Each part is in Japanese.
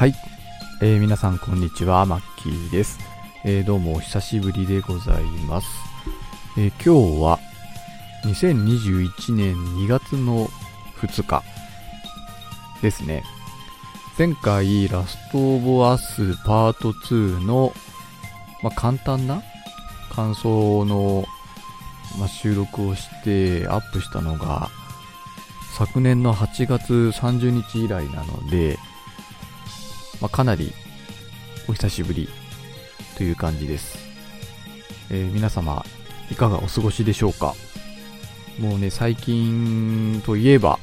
はい、えー皆さんこんにちは、マッキーです。えーどうもお久しぶりでございます。えー今日は2021年2月の2日ですね。前回ラストオブアスパート2の、まあ、簡単な感想の、まあ、収録をしてアップしたのが昨年の8月30日以来なので、まあ、かなりお久しぶりという感じです、えー皆様いかがお過ごしでしょうか？もうね最近といえば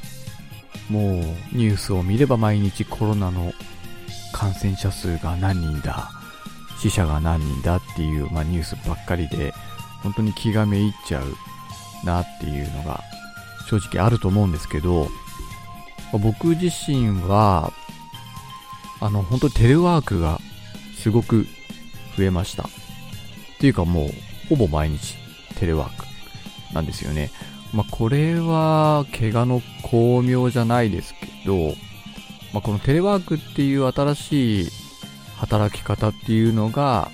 もうニュースを見れば毎日コロナの感染者数が何人だ死者が何人だっていう、まあ、ニュースばっかりで本当に気がめいっちゃうなっていうのが正直あると思うんですけどま僕自身はあの本当にテレワークがすごく増えました。っていうかもうほぼ毎日テレワークなんですよね。まあこれは怪我の巧妙じゃないですけど、まあ、このテレワークっていう新しい働き方っていうのが、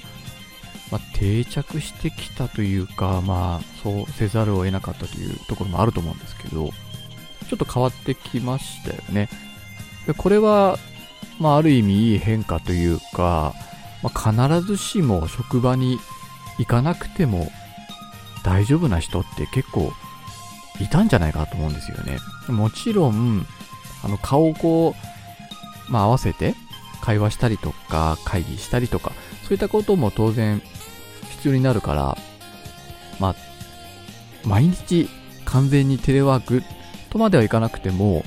まあ、定着してきたというかまあそうせざるを得なかったというところもあると思うんですけどちょっと変わってきましたよね。でこれはまあ、ある意味いい変化というか、まあ、必ずしも職場に行かなくても大丈夫な人って結構いたんじゃないかと思うんですよね。もちろん、あの顔をこう、まあ、合わせて会話したりとか会議したりとか、そういったことも当然必要になるから、まあ、毎日完全にテレワークとまではいかなくても、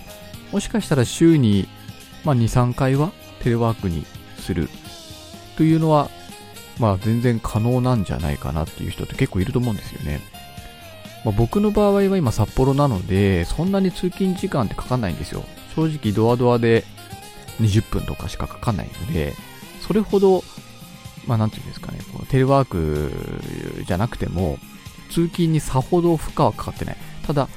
もしかしたら週にまあ、2、3回はテレワークにするというのは、まあ、全然可能なんじゃないかなっていう人って結構いると思うんですよね。まあ、僕の場合は今札幌なので、そんなに通勤時間ってかかんないんですよ。正直ドアドアで20分とかしかかかんないので、それほど、まあ、なんていうんですかね、こうテレワークじゃなくても、通勤にさほど負荷はかかってない。ただ、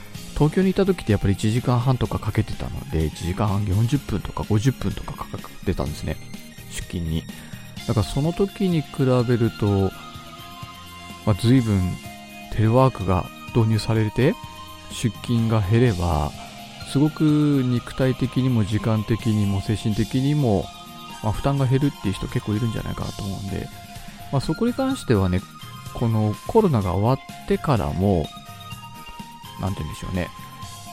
東京にいた時ってやっぱり1時間半とかかけてたので、1時間半40分とか50分とかかかってたんですね。出勤に。だからその時に比べると、まあ、随分テレワークが導入されて、出勤が減れば、すごく肉体的にも時間的にも精神的にも、まあ、負担が減るっていう人結構いるんじゃないかなと思うんで、まあ、そこに関してはね、このコロナが終わってからも、なんて言うんでしょうね。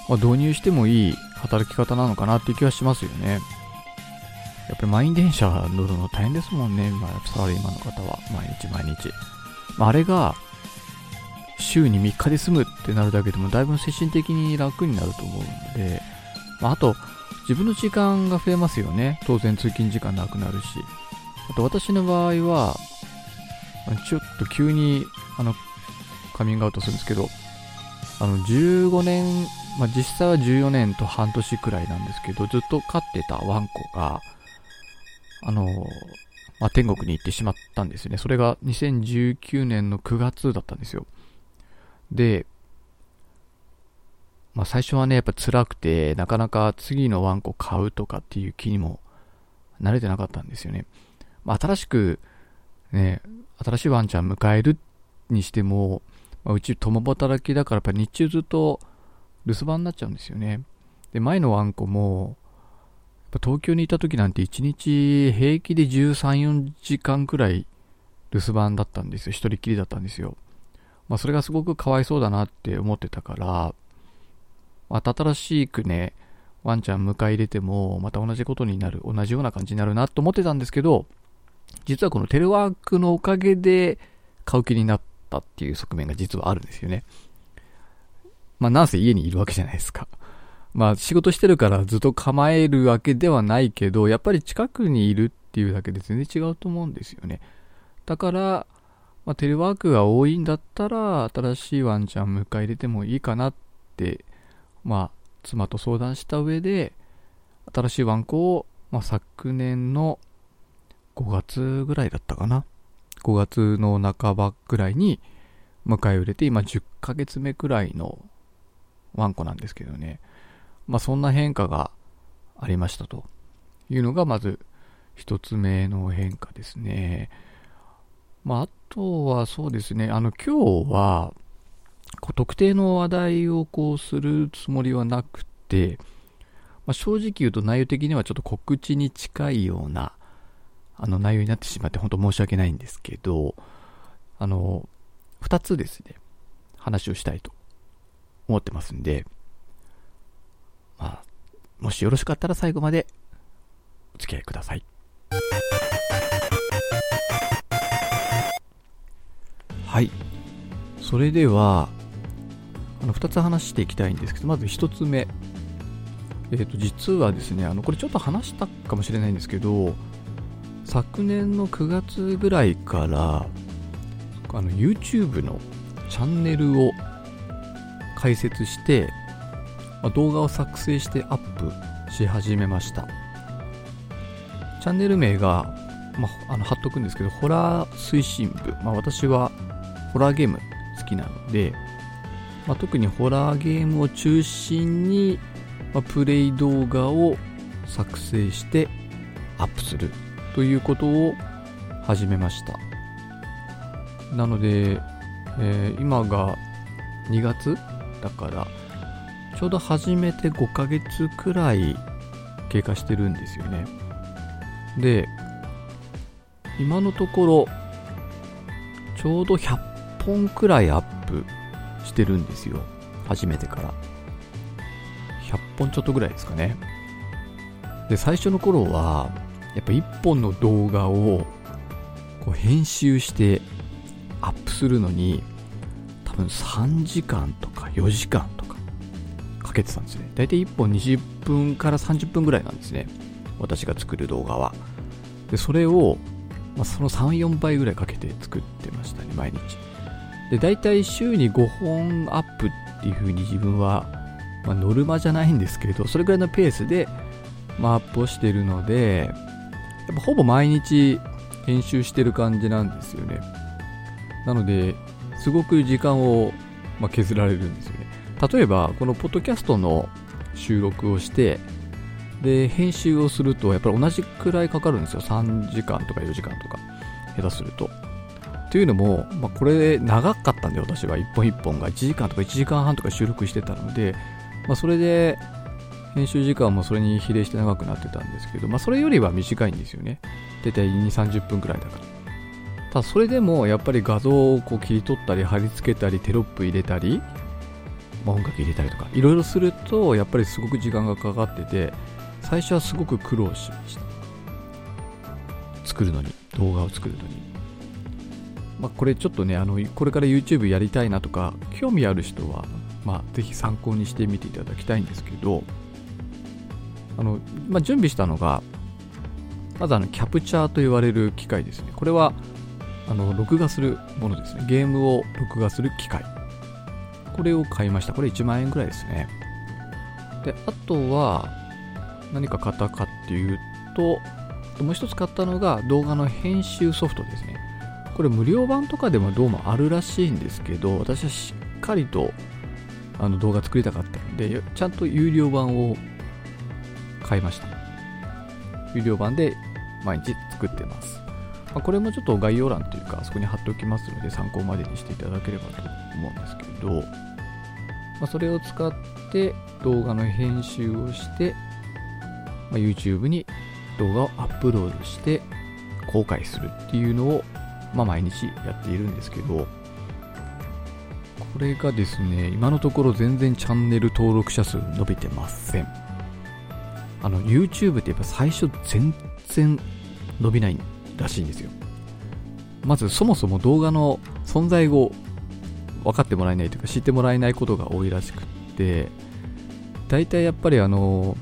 まあ、導入してもいい働き方なのかなっていう気はしますよね。やっぱり満員電車乗るの大変ですもんね、まあ、サラリーマンの方は。毎日毎日。まあ、あれが、週に3日で済むってなるだけでも、だいぶ精神的に楽になると思うので、まあ、あと、自分の時間が増えますよね。当然通勤時間なくなるし。あと、私の場合は、ちょっと急に、あの、カミングアウトするんですけど、あの、15年、まあ、実際は14年と半年くらいなんですけど、ずっと飼ってたワンコが、あの、まあ、天国に行ってしまったんですよね。それが2019年の9月だったんですよ。で、まあ、最初はね、やっぱ辛くて、なかなか次のワンコ買うとかっていう気にも慣れてなかったんですよね。まあ、新しく、ね、新しいワンちゃん迎えるにしても、まあ、うち共働きだからやっぱ日中ずっと留守番になっちゃうんですよね。で、前のワンコも、やっぱ東京にいた時なんて1日平気で13、4時間くらい留守番だったんですよ。一人きりだったんですよ。まあそれがすごくかわいそうだなって思ってたから、また新しくね、ワンちゃん迎え入れても、また同じことになる、同じような感じになるなと思ってたんですけど、実はこのテレワークのおかげで買う気になったっていう側面が実はあるんですよね。まあなんせ家にいるわけじゃないですか。まあ仕事してるからずっと構えるわけではないけど、やっぱり近くにいるっていうだけで全然違うと思うんですよね。だから、まあ、テレワークが多いんだったら、新しいワンちゃん迎え入れてもいいかなって、まあ、妻と相談した上で、新しいワンコを、まあ、昨年の5月ぐらいだったかな。5月の半ばぐらいに迎え入れて、今10ヶ月目くらいのワンコなんですけどね。まあそんな変化がありましたというのがまず一つ目の変化ですね。まあ、あとはそうですね、あの、今日は、特定の話題をこうするつもりはなくて、まあ、正直言うと内容的にはちょっと告知に近いような、あの内容になってしまって本当申し訳ないんですけど、あの、二つですね、話をしたいと思ってますんで、まあ、もしよろしかったら最後までお付き合いください。はい。それでは、あの2つ話していきたいんですけど、まず1つ目。えっ、ー、と、実はですね、あの、これちょっと話したかもしれないんですけど、昨年の9月ぐらいから、あの、YouTube のチャンネルを開設して、まあ、動画を作成してアップし始めました。チャンネル名が、まあ、あの貼っとくんですけど、ホラー推進部。まあ、私はホラーゲーム好きなので、まあ、特にホラーゲームを中心に、ま、プレイ動画を作成してアップするということを始めました。なので、えー、今が2月だから、ちょうど始めて5ヶ月くらい経過してるんですよね。で、今のところ、ちょうど100本くらいアップしてるんですよ。初めてから。100本ちょっとぐらいですかね。で、最初の頃は、やっぱ1本の動画をこう編集してアップするのに、多分3時間とか4時間とかかけてたんですね。だいたい1本20分から30分ぐらいなんですね。私が作る動画は。で、それを、まあ、その3、4倍ぐらいかけて作ってましたね、毎日。で、大体週に5本アップっていう風に自分は、まあ、ノルマじゃないんですけれど、それぐらいのペースで、まあ、アップをしてるので、やっぱほぼ毎日編集してる感じなんですよね。なので、すごく時間を、まあ、削られるんですよね。例えば、このポッドキャストの収録をして、で、編集をすると、やっぱり同じくらいかかるんですよ。3時間とか4時間とか、下手すると。というのも、まあ、これ長かったんで、私は一本一本が1時間とか1時間半とか収録してたので、まあ、それで、編集時間もそれに比例して長くなってたんですけど、まあ、それよりは短いんですよね。大体2、30分くらいだから。ただ、それでもやっぱり画像をこう切り取ったり、貼り付けたり、テロップ入れたり、まあ、音楽入れたりとか、いろいろすると、やっぱりすごく時間がかかってて、最初はすごく苦労しました作るのに動画を作るのにまあこれちょっとねあのこれから YouTube やりたいなとか興味ある人はまあぜひ参考にしてみていただきたいんですけどあの、まあ、準備したのがまずあのキャプチャーと言われる機械ですね。これはあの録画するものですね。ゲームを録画する機械。これを買いました。これ1万円ぐらいですね。であとは何か買ったかっていうと、もう一つ買ったのが動画の編集ソフトですね。これ無料版とかでもどうもあるらしいんですけど、私はしっかりとあの動画作りたかったので、ちゃんと有料版を買いました。有料版で毎日作ってます。まあ、これもちょっと概要欄というか、あそこに貼っておきますので、参考までにしていただければと思うんですけど、まあ、それを使って動画の編集をして、まあ、YouTube に動画をアップロードして公開するっていうのを、まあ、毎日やっているんですけど、これがですね、今のところ全然チャンネル登録者数伸びてません。あの、YouTube ってやっぱ最初全然伸びないらしいんですよ。まずそもそも動画の存在を分かってもらえないというか知ってもらえないことが多いらしくって、大体やっぱりあの、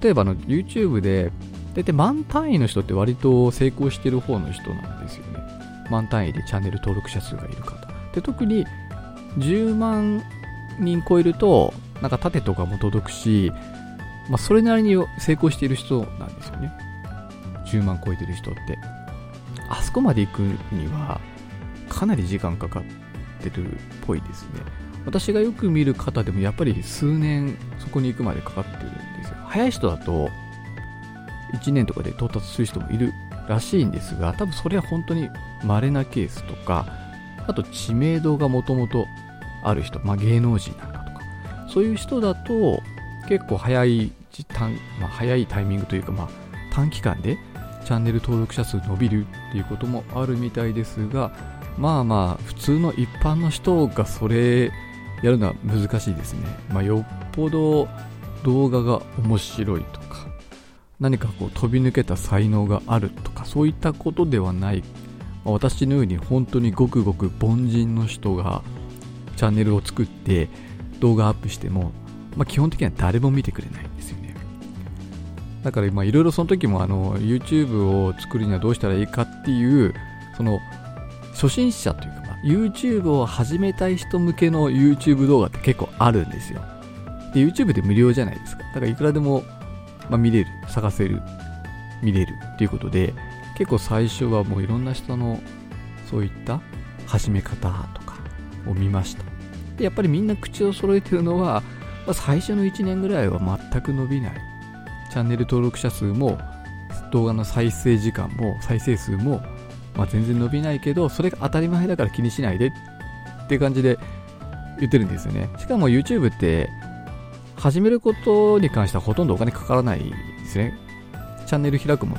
例えばの YouTube で、大体万単位の人って割と成功してる方の人なんですよね。万単位でチャンネル登録者数がいる方。で、特に10万人超えると、なんか縦とかも届くし、まあ、それなりに成功している人なんですよね。10万超えてる人って。あそこまで行くには、かなり時間かかってるっぽいですね。私がよく見る方でもやっぱり数年そこに行くまでかかってるんですよ早い人だと、1年とかで到達する人もいるらしいんですが、多分それは本当に稀なケースとか、あと知名度がもともとある人、まあ、芸能人なんかとか、そういう人だと結構早い時短、まあ、早いタイミングというか、まあ、短期間でチャンネル登録者数伸びるっていうこともあるみたいですが、まあまあ、普通の一般の人がそれやるのは難しいですね。まあ、よっぽど動画が面白いとか、何かこう飛び抜けた才能があるとか、そういったことではない、まあ、私のように本当にごくごく凡人の人がチャンネルを作って動画アップしても、まあ、基本的には誰も見てくれないんですよね。だからいろいろその時もあの YouTube を作るにはどうしたらいいかっていう、その初心者というか、まあ、YouTube を始めたい人向けの YouTube 動画って結構あるんですよ。で、YouTube で無料じゃないですか。だからいくらでも、まあ、見れる、探せる、見れるっていうことで、結構最初はもういろんな人のそういった始め方とかを見ました。で、やっぱりみんな口を揃えてるのは、まあ、最初の1年ぐらいは全く伸びない。チャンネル登録者数も、動画の再生時間も、再生数もまあ、全然伸びないけど、それが当たり前だから気にしないでって感じで言ってるんですよね。しかも YouTube って始めることに関してはほとんどお金かからないですね。チャンネル開くも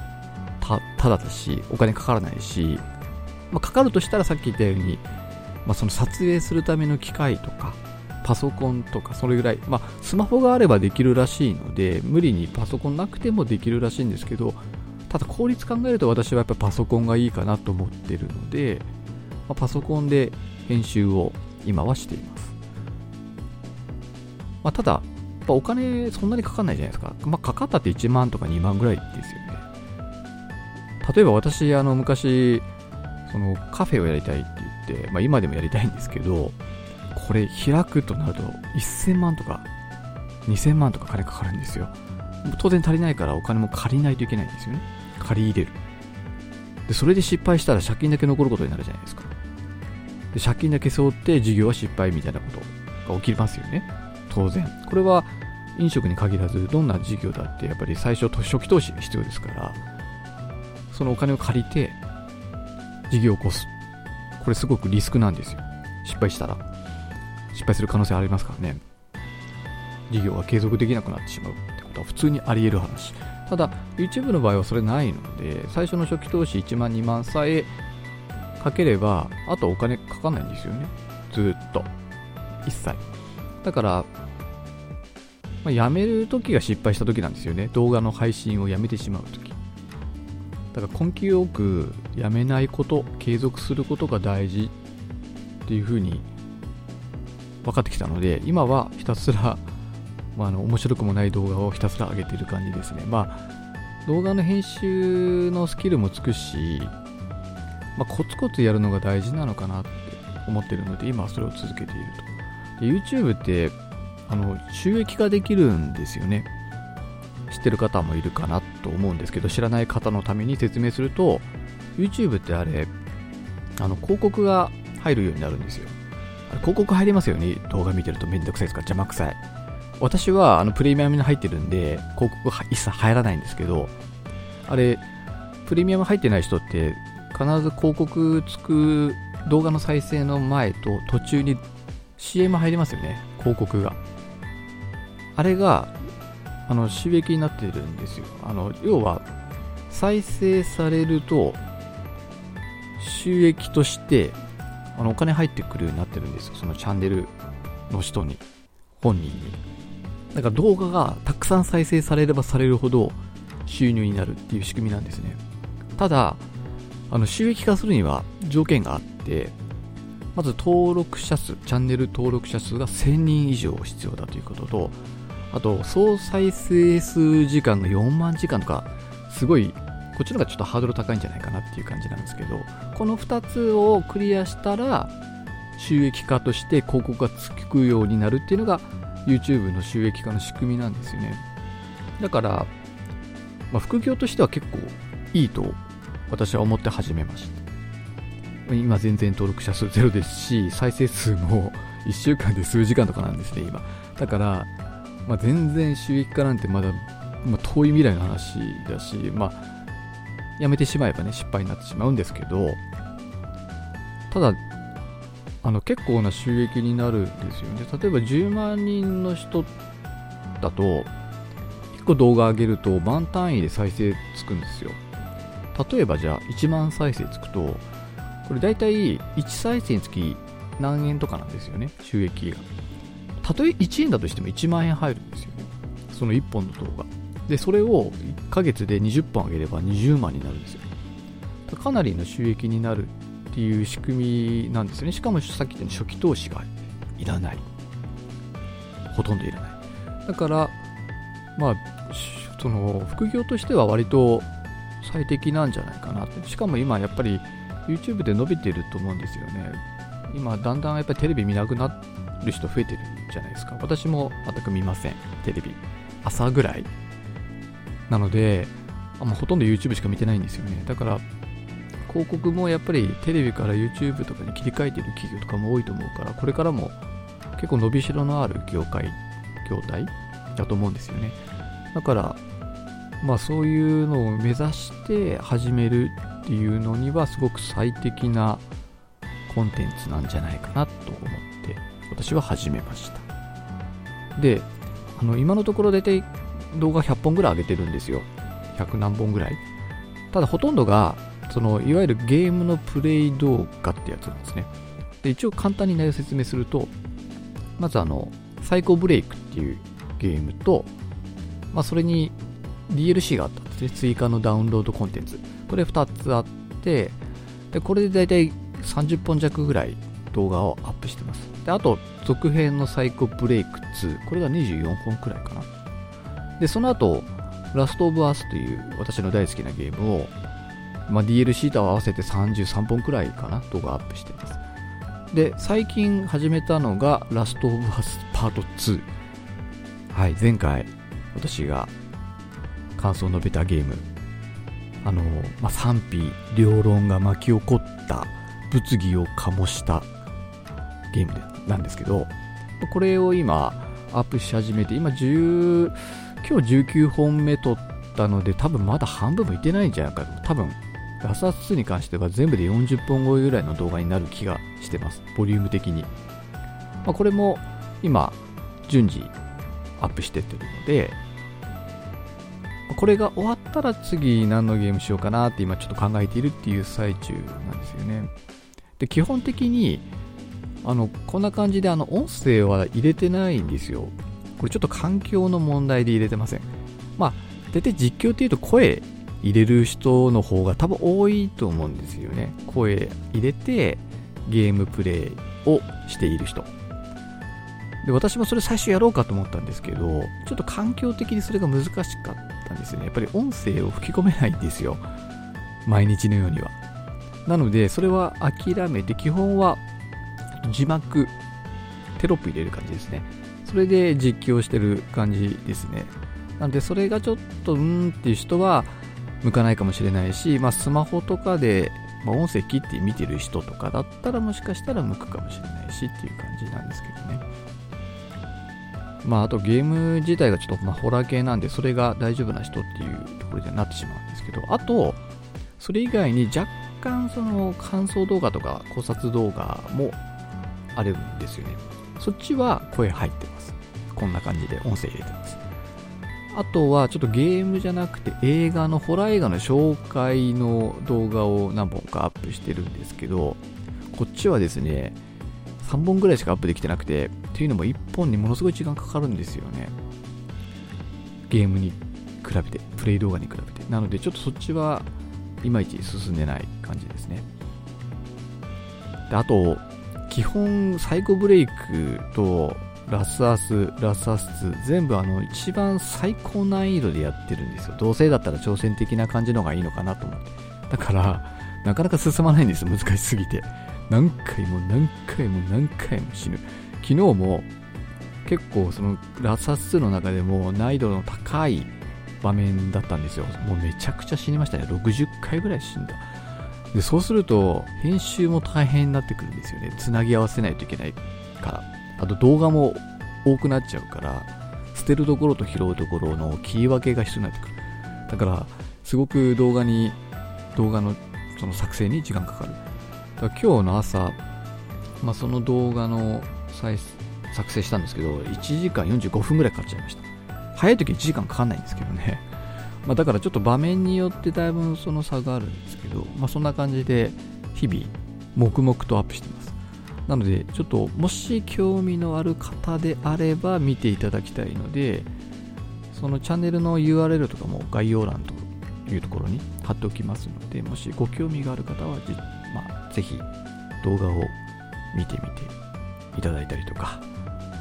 たただだし、お金かからないし、まあ、かかるとしたらさっき言ったように、まあ、その撮影するための機械とか、パソコンとか、それぐらい、まあ、スマホがあればできるらしいので、無理にパソコンなくてもできるらしいんですけど、ただ効率考えると私はやっぱパソコンがいいかなと思ってるので、まあ、パソコンで編集を今はしています。まあ、ただ、お金そんなにかかんないじゃないですか。まあ、かかったって1万とか2万ぐらいですよね。例えば私、あの、昔、そのカフェをやりたいって言って、まあ、今でもやりたいんですけど、これ開くとなると1000万とか2000万とか金かかるんですよ。当然足りないからお金も借りないといけないんですよね。借り入れる。で、それで失敗したら借金だけ残ることになるじゃないですか。で、借金だけ背負って事業は失敗みたいなことが起きますよね。当然。これは飲食に限らず、どんな事業だってやっぱり最初、初期投資が必要ですから、そのお金を借りて事業を起こす。これすごくリスクなんですよ。失敗したら。失敗する可能性ありますからね。事業が継続できなくなってしまうってことは普通にあり得る話。ただ YouTube の場合はそれないので最初の初期投資1万2万さえかければあとお金かかんないんですよね。ずっと。一切。だから、まあ、やめる時が失敗した時なんですよね。動画の配信をやめてしまう時。だから根気よくやめないこと継続することが大事っていうふうに分かってきたので今はひたすらまあ、あの面白くもない動画をひたすら上げている感じですね。まあ、動画の編集のスキルもつくし、まあ、コツコツやるのが大事なのかなって思ってるので、今はそれを続けていると。で YouTube ってあの収益化できるんですよね。知ってる方もいるかなと思うんですけど、知らない方のために説明すると、YouTube ってあれ、あの広告が入るようになるんですよ。広告入りますよね。動画見てるとめんどくさいですか？邪魔くさい。私はあのプレミアムに入ってるんで、広告一切入らないんですけど、あれ、プレミアム入ってない人って、必ず広告つく動画の再生の前と途中に CM 入りますよね、広告が。あれが、あの、収益になってるんですよ。あの、要は、再生されると、収益として、あの、お金入ってくるようになってるんですよ。そのチャンネルの人に、本人に。だから動画がたくさん再生されればされるほど収入になるっていう仕組みなんですね。ただ、あの収益化するには条件があって、まず登録者数、チャンネル登録者数が1000人以上必要だということと、あと総再生数時間が4万時間とか、すごい、こっちの方がちょっとハードル高いんじゃないかなっていう感じなんですけど、この2つをクリアしたら、収益化として広告がつくようになるっていうのが YouTube の収益化の仕組みなんですよね。だから、まあ、副業としては結構いいと私は思って始めました。今全然登録者数ゼロですし、再生数も 1週間で数時間とかなんですね、今。だから、まあ、全然収益化なんてまだまあ、遠い未来の話だし、まあ、やめてしまえばね、失敗になってしまうんですけど、ただ、あの結構な収益になるんですよね。例えば10万人の人だと、1個動画上げると万単位で再生つくんですよ。例えばじゃあ1万再生つくと、これ大体1再生につき何円とかなんですよね、収益が。たとえ1円だとしても1万円入るんですよね。その1本の動画。で、それを1ヶ月で20本上げれば20万になるんですよ。かなりの収益になるっていう仕組みなんですよね。しかもさっき言ったように初期投資がいらない。ほとんどいらない。だから、まあ、その副業としては割と最適なんじゃないかなって。しかも今やっぱり YouTube で伸びてると思うんですよね。今だんだんやっぱりテレビ見なくなる人増えてるじゃないですか。私も全く見ません。テレビ。朝ぐらいなので、あもうほとんど YouTube しか見てないんですよね。だから、広告もやっぱりテレビから YouTube とかに切り替えてる企業とかも多いと思うから、これからも結構伸びしろのある業界、業態だと思うんですよね。だから、まあそういうのを目指して始めるっていうのにはすごく最適なコンテンツなんじゃないかなと思って私は始めました。で、あの今のところ大体動画100本ぐらい上げてるんですよ。100何本ぐらい。ただほとんどが、そのいわゆるゲームのプレイ動画ってやつなんですね。で、一応簡単に内容説明すると、まずあの、サイコブレイクっていうゲームと、まあそれに DLC があったんですね。追加のダウンロードコンテンツ。これ2つあって、で、これで大体30本弱ぐらい動画をアップしてます。で、あと、続編のサイコブレイク2。これが24本くらいかな。で、その後、ラストオブアースという私の大好きなゲームを、まあ、DLC と合わせて33本くらいかな動画アップしてます。で、最近始めたのがラストオブアースパート2。はい、前回私が感想を述べたゲーム。あの、まあ、賛否両論が巻き起こった物議を醸したゲームなんですけど、これを今アップし始めて、今10、今日19本目撮ったので、多分まだ半分もいってないんじゃないかと。多分、ラスアス2に関しては全部で40本超えぐらいの動画になる気がしてます。ボリューム的に。まあ、これも今、順次アップしてってるので、これが終わったら次何のゲームしようかなって今ちょっと考えているっていう最中なんですよね。で、基本的に、あの、こんな感じであの、音声は入れてないんですよ。これちょっと環境の問題で入れてません。まあ、大体実況っていうと声入れる人の方が多分多いと思うんですよね。声入れてゲームプレイをしている人。で、私もそれ最初やろうかと思ったんですけど、ちょっと環境的にそれが難しかったんですよね。やっぱり音声を吹き込めないんですよ。毎日のようには。なので、それは諦めて、基本は字幕、テロップ入れる感じですね。それで実況してる感じですね。なんで、それがちょっと、うーんっていう人は、向かないかもしれないし、まあ、スマホとかで、まあ、音声切って見てる人とかだったら、もしかしたら向くかもしれないしっていう感じなんですけどね。まあ、あとゲーム自体がちょっと、ま、ホラー系なんで、それが大丈夫な人っていうところにはなってしまうんですけど、あと、それ以外に若干その感想動画とか考察動画もあるんですよね。そっちは声入ってます。こんな感じで音声入れてます。あとはちょっとゲームじゃなくて映画の、ホラー映画の紹介の動画を何本かアップしてるんですけど、こっちはですね、3本ぐらいしかアップできてなくて、っていうのも1本にものすごい時間かかるんですよね。ゲームに比べて、プレイ動画に比べて。なのでちょっとそっちはいまいち進んでない感じですね。であと、基本サイコブレイクとラスアス、ラスアス2、全部あの一番最高難易度でやってるんですよ。どうせだったら挑戦的な感じの方がいいのかなと思って。だから、なかなか進まないんです、難しすぎて。何回も何回も何回も死ぬ。昨日も結構そのラスアス2の中でも難易度の高い場面だったんですよ。もうめちゃくちゃ死にましたね。60回ぐらい死んだ。で、そうすると、編集も大変になってくるんですよね。つなぎ合わせないといけないから。あと動画も多くなっちゃうから、捨てるところと拾うところの切り分けが必要になってくる。だから、すごく動画に、動画のその作成に時間かかる。だから今日の朝、まあ、その動画の再作成したんですけど、1時間45分ぐらいかかっちゃいました。早い時1時間かかんないんですけどね。まあ、だからちょっと場面によってだいぶその差があるんですけど、まあ、そんな感じで日々黙々とアップしてます。なので、ちょっともし興味のある方であれば見ていただきたいので、そのチャンネルの URL とかも概要欄というところに貼っておきますので、もしご興味がある方は、まあ、ぜひ動画を見てみていただいたりとか、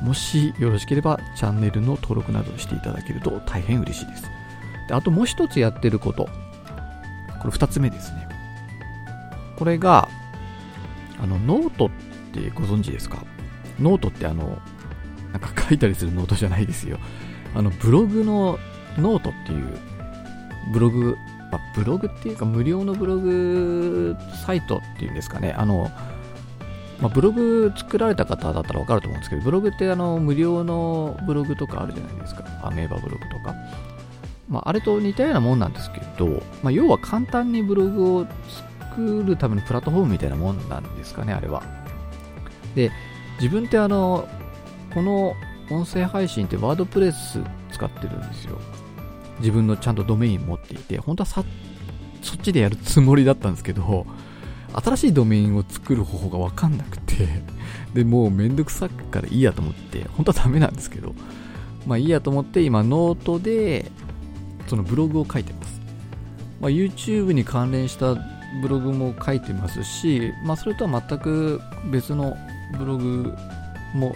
もしよろしければチャンネルの登録などしていただけると大変嬉しいです。であともう一つやってること。これ二つ目ですね。これが、あの、ノートってご存知ですか？ノートってあの、なんか書いたりするノートじゃないですよ。あの、ブログのノートっていう、ブログ、まあ、ブログっていうか無料のブログサイトっていうんですかね。あの、まあ、ブログ作られた方だったらわかると思うんですけど、ブログってあの無料のブログとかあるじゃないですか。アメーバブログとか。まあ、あれと似たようなもんなんですけど、まあ、要は簡単にブログを作るためのプラットフォームみたいなもんなんですかね、あれは。で、自分ってあの、この音声配信って WordPress使ってるんですよ。自分のちゃんとドメイン持っていて、本当はさ、そっちでやるつもりだったんですけど、新しいドメインを作る方法がわかんなくて、で、もうめんどくさくからいいやと思って、本当はダメなんですけど、まあいいやと思って今ノートでそのブログを書いてます。まあ、YouTube に関連したブログも書いてますし、まあ、それとは全く別のブログも、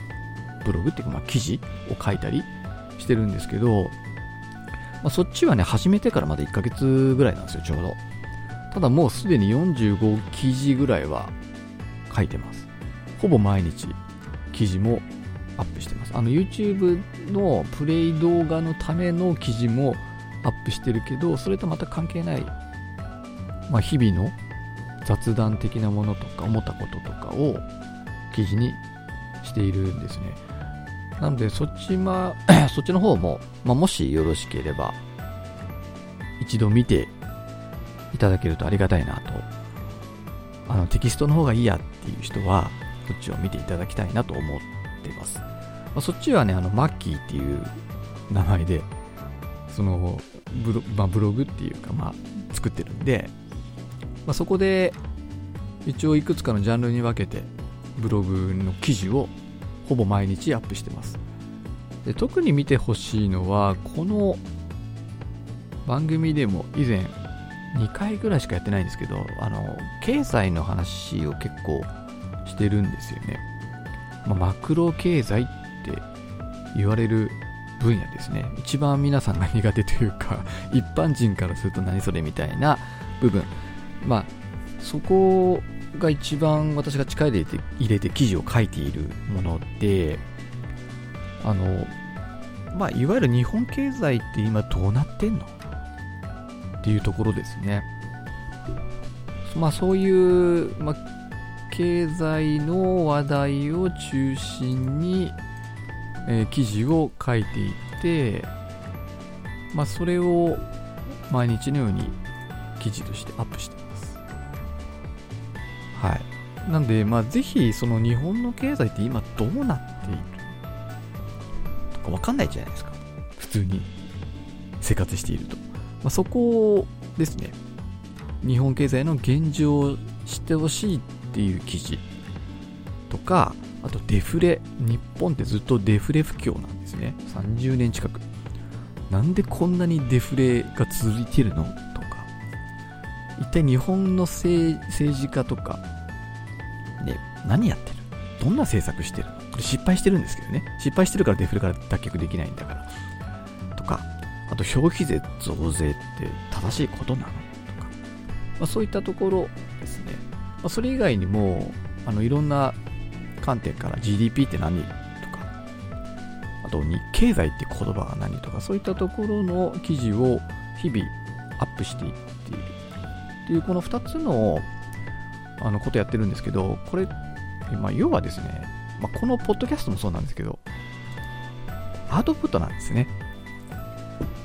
ブログっていうか、まあ、記事を書いたりしてるんですけど、まあ、そっちはね、始めてからまだ1ヶ月ぐらいなんですよ、ちょうど。ただもうすでに45記事ぐらいは書いてます。ほぼ毎日記事もアップしてます。あの YouTube のプレイ動画のための記事もアップしてるけど、それとまた関係ない、まあ、日々の雑談的なものとか思ったこととかを記事にしているんですね。なので、そっちま、そっちの方も、まあ、もしよろしければ、一度見ていただけるとありがたいなと。あの、テキストの方がいいやっていう人は、そっちを見ていただきたいなと思ってます。まあ、そっちはね、あの、マッキーっていう名前で、そのブロ,、まあ、ブログっていうか、まあ、作ってるんで、まあ、そこで一応いくつかのジャンルに分けてブログの記事をほぼ毎日アップしてます。で特に見てほしいのはこの番組でも以前2回ぐらいしかやってないんですけどあの経済の話を結構してるんですよね、まあ、マクロ経済って言われる分野ですね。一番皆さんが苦手というか、一般人からすると何それみたいな部分。まあ、そこが一番私が力入れて入れて記事を書いているもので、あの、まあ、いわゆる日本経済って今どうなってんの？っていうところですね。まあ、そういう、まあ、経済の話題を中心にえー、記事を書いていって、まあ、それを毎日のように記事としてアップしています。はい。なんで、まあ、ぜひ、その日本の経済って今どうなっている？とかわかんないじゃないですか。普通に生活していると。まあ、そこですね。日本経済の現状を知ってほしいっていう記事とか、あとデフレ。日本ってずっとデフレ不況なんですね。30年近く。なんでこんなにデフレが続いてるの？とか。一体日本の政治家とか、ね、何やってる？どんな政策してる？のこれ失敗してるんですけどね。失敗してるからデフレから脱却できないんだから。とか、あと消費税増税って正しいことなの？とか。まあ、そういったところですね。まあ、それ以外にも、あの、いろんな観点から GDP って何とか、あとに経済って言葉が何とか、そういったところの記事を日々アップしていっているっていうこの2つのあのことやってるんですけど、これ、まあ、要はですね、まあ、このポッドキャストもそうなんですけど、アウトプットなんですね。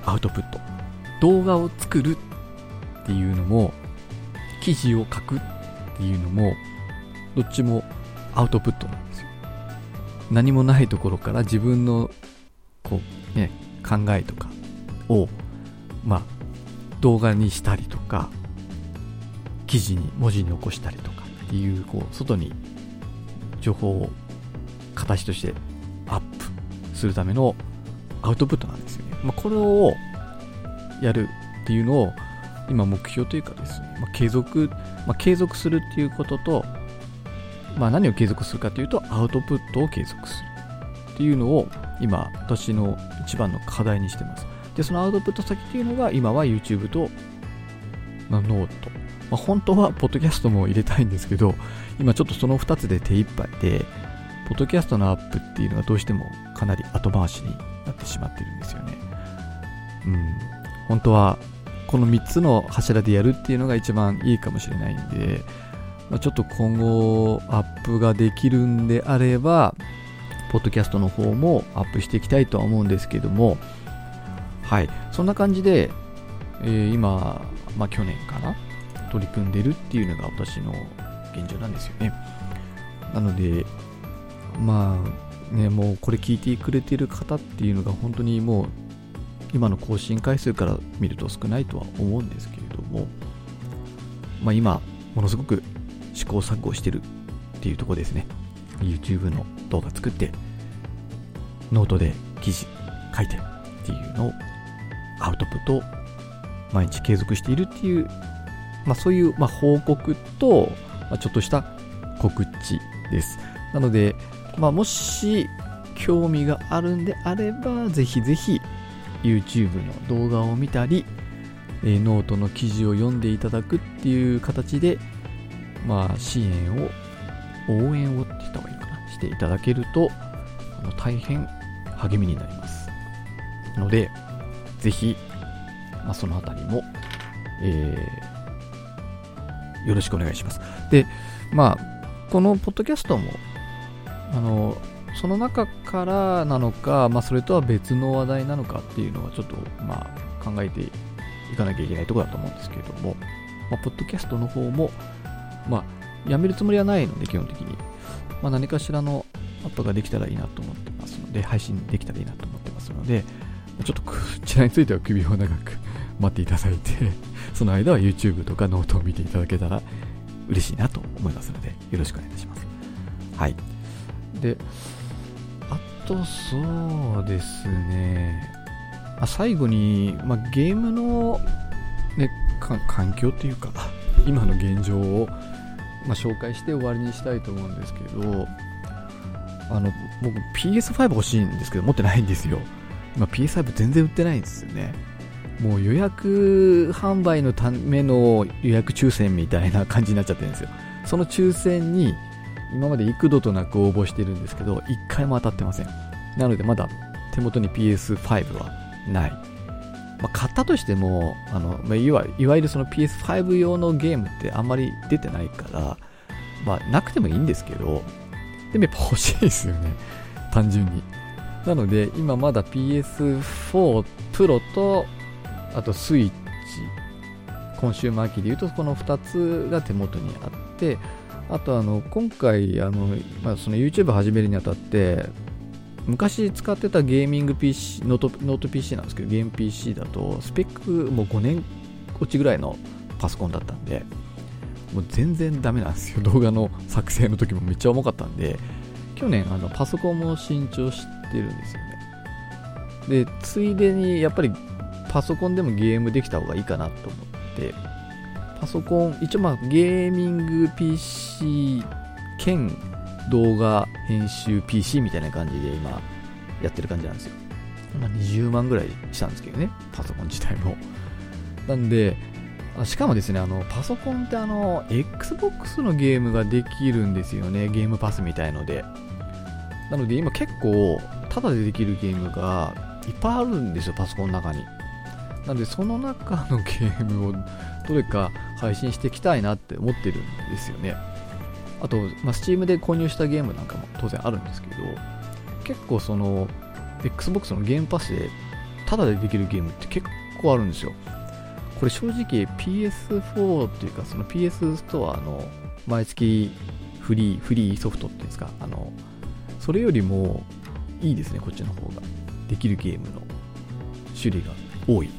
アウトプット。動画を作るっていうのも、記事を書くっていうのも、どっちもアウトプットなんですよ。何もないところから自分の、こう、ね、考えとかを、まあ、動画にしたりとか、記事に、文字に起こしたりとかっていう、こう、外に情報を形としてアップするためのアウトプットなんですよね。まあ、これをやるっていうのを今目標というかですね、まあ、継続、まあ、継続するっていうことと、まあ、何を継続するかというとアウトプットを継続するっていうのを今私の一番の課題にしてます。で、そのアウトプット先っていうのが今は YouTube と、まあ、 note。まあ、本当はポッドキャストも入れたいんですけど、今ちょっとその2つで手一杯で、ポッドキャストのアップっていうのがどうしてもかなり後回しになってしまってるんですよね。うん。本当はこの3つの柱でやるっていうのが一番いいかもしれないんで、まあ、ちょっと今後アップができるんであれば、ポッドキャストの方もアップしていきたいとは思うんですけども、はい、そんな感じで、えー、今、まあ、去年かな、取り組んでるっていうのが私の現状なんですよね。なので、まあね、もうこれ聞いてくれてる方っていうのが本当にもう今の更新回数から見ると少ないとは思うんですけれども、まあ、今、ものすごく試行錯誤してるっていうとこですね。YouTube の動画作って、ノートで記事書いてっていうのをアウトプット毎日継続しているっていう、まあ、そういう、まあ、報告と、ま、ちょっとした告知です。なので、まあ、もし興味があるんであれば、ぜひぜひ YouTube の動画を見たり、え、ノートの記事を読んでいただくっていう形で、まあ、支援を、応援をって言った方がいいかな、していただけると、あの大変励みになります。ので、ぜひ、まあ、そのあたりも、えー、よろしくお願いします。で、まあ、このポッドキャストも、あの、その中からなのか、まあ、それとは別の話題なのかっていうのはちょっと、まあ、考えていかなきゃいけないところだと思うんですけれども、まあ、ポッドキャストの方も、まあ、やめるつもりはないので、基本的に。まあ、何かしらのアップができたらいいなと思ってますので、配信できたらいいなと思ってますので、ちょっとこちらについては首を長く 待っていただいて、その間は YouTube とかノートを見ていただけたら嬉しいなと思いますので、よろしくお願いします。はい。で、あとそうですね、あ最後に、まあ、ゲームの、ね、環境っていうか、今の現状を、あ、紹介して終わりにしたいと思うんですけど、あの僕 PS5 欲しいんですけど持ってないんですよ。今 PS5 全然売ってないんですよね。もう予約販売のための予約抽選みたいな感じになっちゃってるんですよ。その抽選に今まで幾度となく応募してるんですけど、一回も当たってません。なのでまだ手元に PS5 はない。まあ、買ったとしても、あのまあ、いわいわゆるその PS5 用のゲームってあんまり出てないから、まあ、なくてもいいんですけど、でもやっぱ欲しいですよね。単純に。なので、今まだ PS4 Pro と、あとスイッチ、コンシューマー機で言うとこの2つが手元にあって、あとあの今回あの、まあ、その YouTube 始めるにあたって昔使ってたゲーミング PC ノートノート PC なんですけどゲーム PC だとスペックもう5年落ちぐらいのパソコンだったんでもう全然ダメなんですよ。動画の作成の時もめっちゃ重かったんで去年あのパソコンも新調してるんですよね。でついでにやっぱりパソコンでもゲームできた方がいいかなと思ってパソコン、一応まあゲーミング PC 兼動画編集 PC みたいな感じで今やってる感じなんですよ。まあ、20万ぐらいしたんですけどね、パソコン自体も。なんで、しかもですね、あの、パソコンってあの、Xbox のゲームができるんですよね、ゲームパスみたいので。なので今結構、タダでできるゲームがいっぱいあるんですよ、パソコンの中に。なので、その中のゲームをどれか配信していきたいなって思ってるんですよね。あと、まあ、Steam で購入したゲームなんかも当然あるんですけど、結構その、Xbox のゲームパスでタダでできるゲームって結構あるんですよ。これ正直 PS4 っていうかその PS ストアの毎月フリー、フリーソフトっていうんですか、あの、それよりもいいですね、こっちの方が。できるゲームの種類が多い。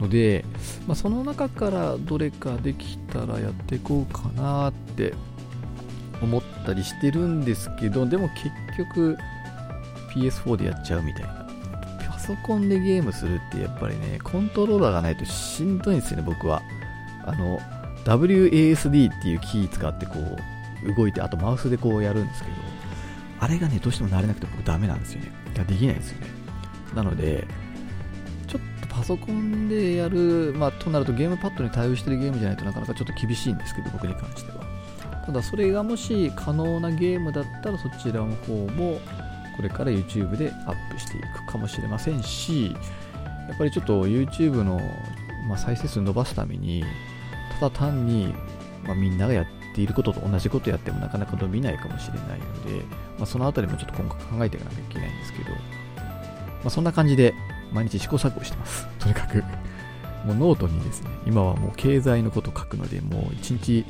ので、まあ、その中からどれかできたらやっていこうかなって思ったりしてるんですけど、でも結局 PS4 でやっちゃうみたいな。パソコンでゲームするってやっぱりね、コントローラーがないとしんどいんですよね、僕は。あの、WASD っていうキー使ってこう動いて、あとマウスでこうやるんですけど、あれがね、どうしても慣れなくて僕ダメなんですよね。できないんですよね。なので、ちょっとパソコンでやる、まあ、となるとゲームパッドに対応してるゲームじゃないとなかなかちょっと厳しいんですけど、僕に関しては。ただ、それがもし可能なゲームだったら、そちらの方も、これから YouTube でアップしていくかもしれませんし、やっぱりちょっと YouTube の、まあ、再生数伸ばすために、ただ単に、まあ、みんながやっていることと同じことやってもなかなか伸びないかもしれないので、まあ、そのあたりもちょっと今後考えていかなきゃいけないんですけど、まあ、そんな感じで毎日試行錯誤してます。とにかくもうノートにですね、今はもう経済のこと書くので、もう1日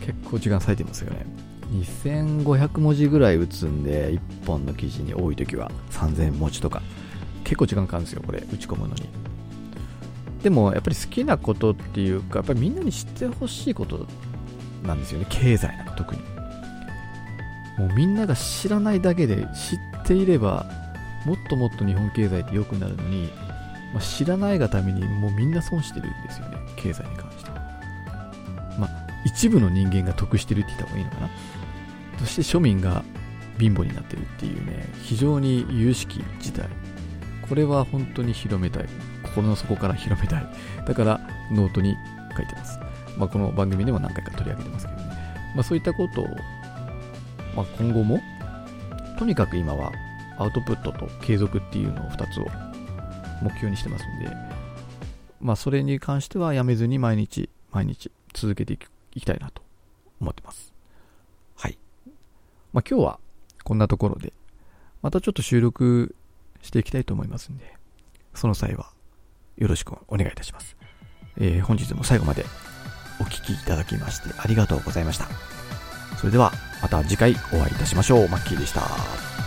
結構時間割いてますよね。2500文字ぐらい打つんで、1本の記事に多い時は3000文字とか、結構時間かかるんですよ、これ、打ち込むのに。でも、やっぱり好きなことっていうか、やっぱりみんなに知ってほしいことなんですよね、経済なんか特に。もうみんなが知らないだけで知っていれば、もっともっと日本経済って良くなるのに、まあ、知らないがためにもうみんな損してるんですよね、経済に関。一部の人間が得してるって言った方がいいのかな。そして庶民が貧乏になってるっていうね、非常に有識事態。これは本当に広めたい。心の底から広めたい。だからノートに書いてます。まあ、この番組でも何回か取り上げてますけどね。まあ、そういったことを、まあ、今後も、とにかく今はアウトプットと継続っていうのを2つを目標にしてますんで、まあ、それに関してはやめずに毎日、毎日続けていくいきたいなと思ってます。はい。まあ、今日はこんなところで、またちょっと収録していきたいと思いますんで、その際はよろしくお願いいたします。えー、本日も最後までお聴きいただきましてありがとうございました。それではまた次回お会いいたしましょう。マッキーでした。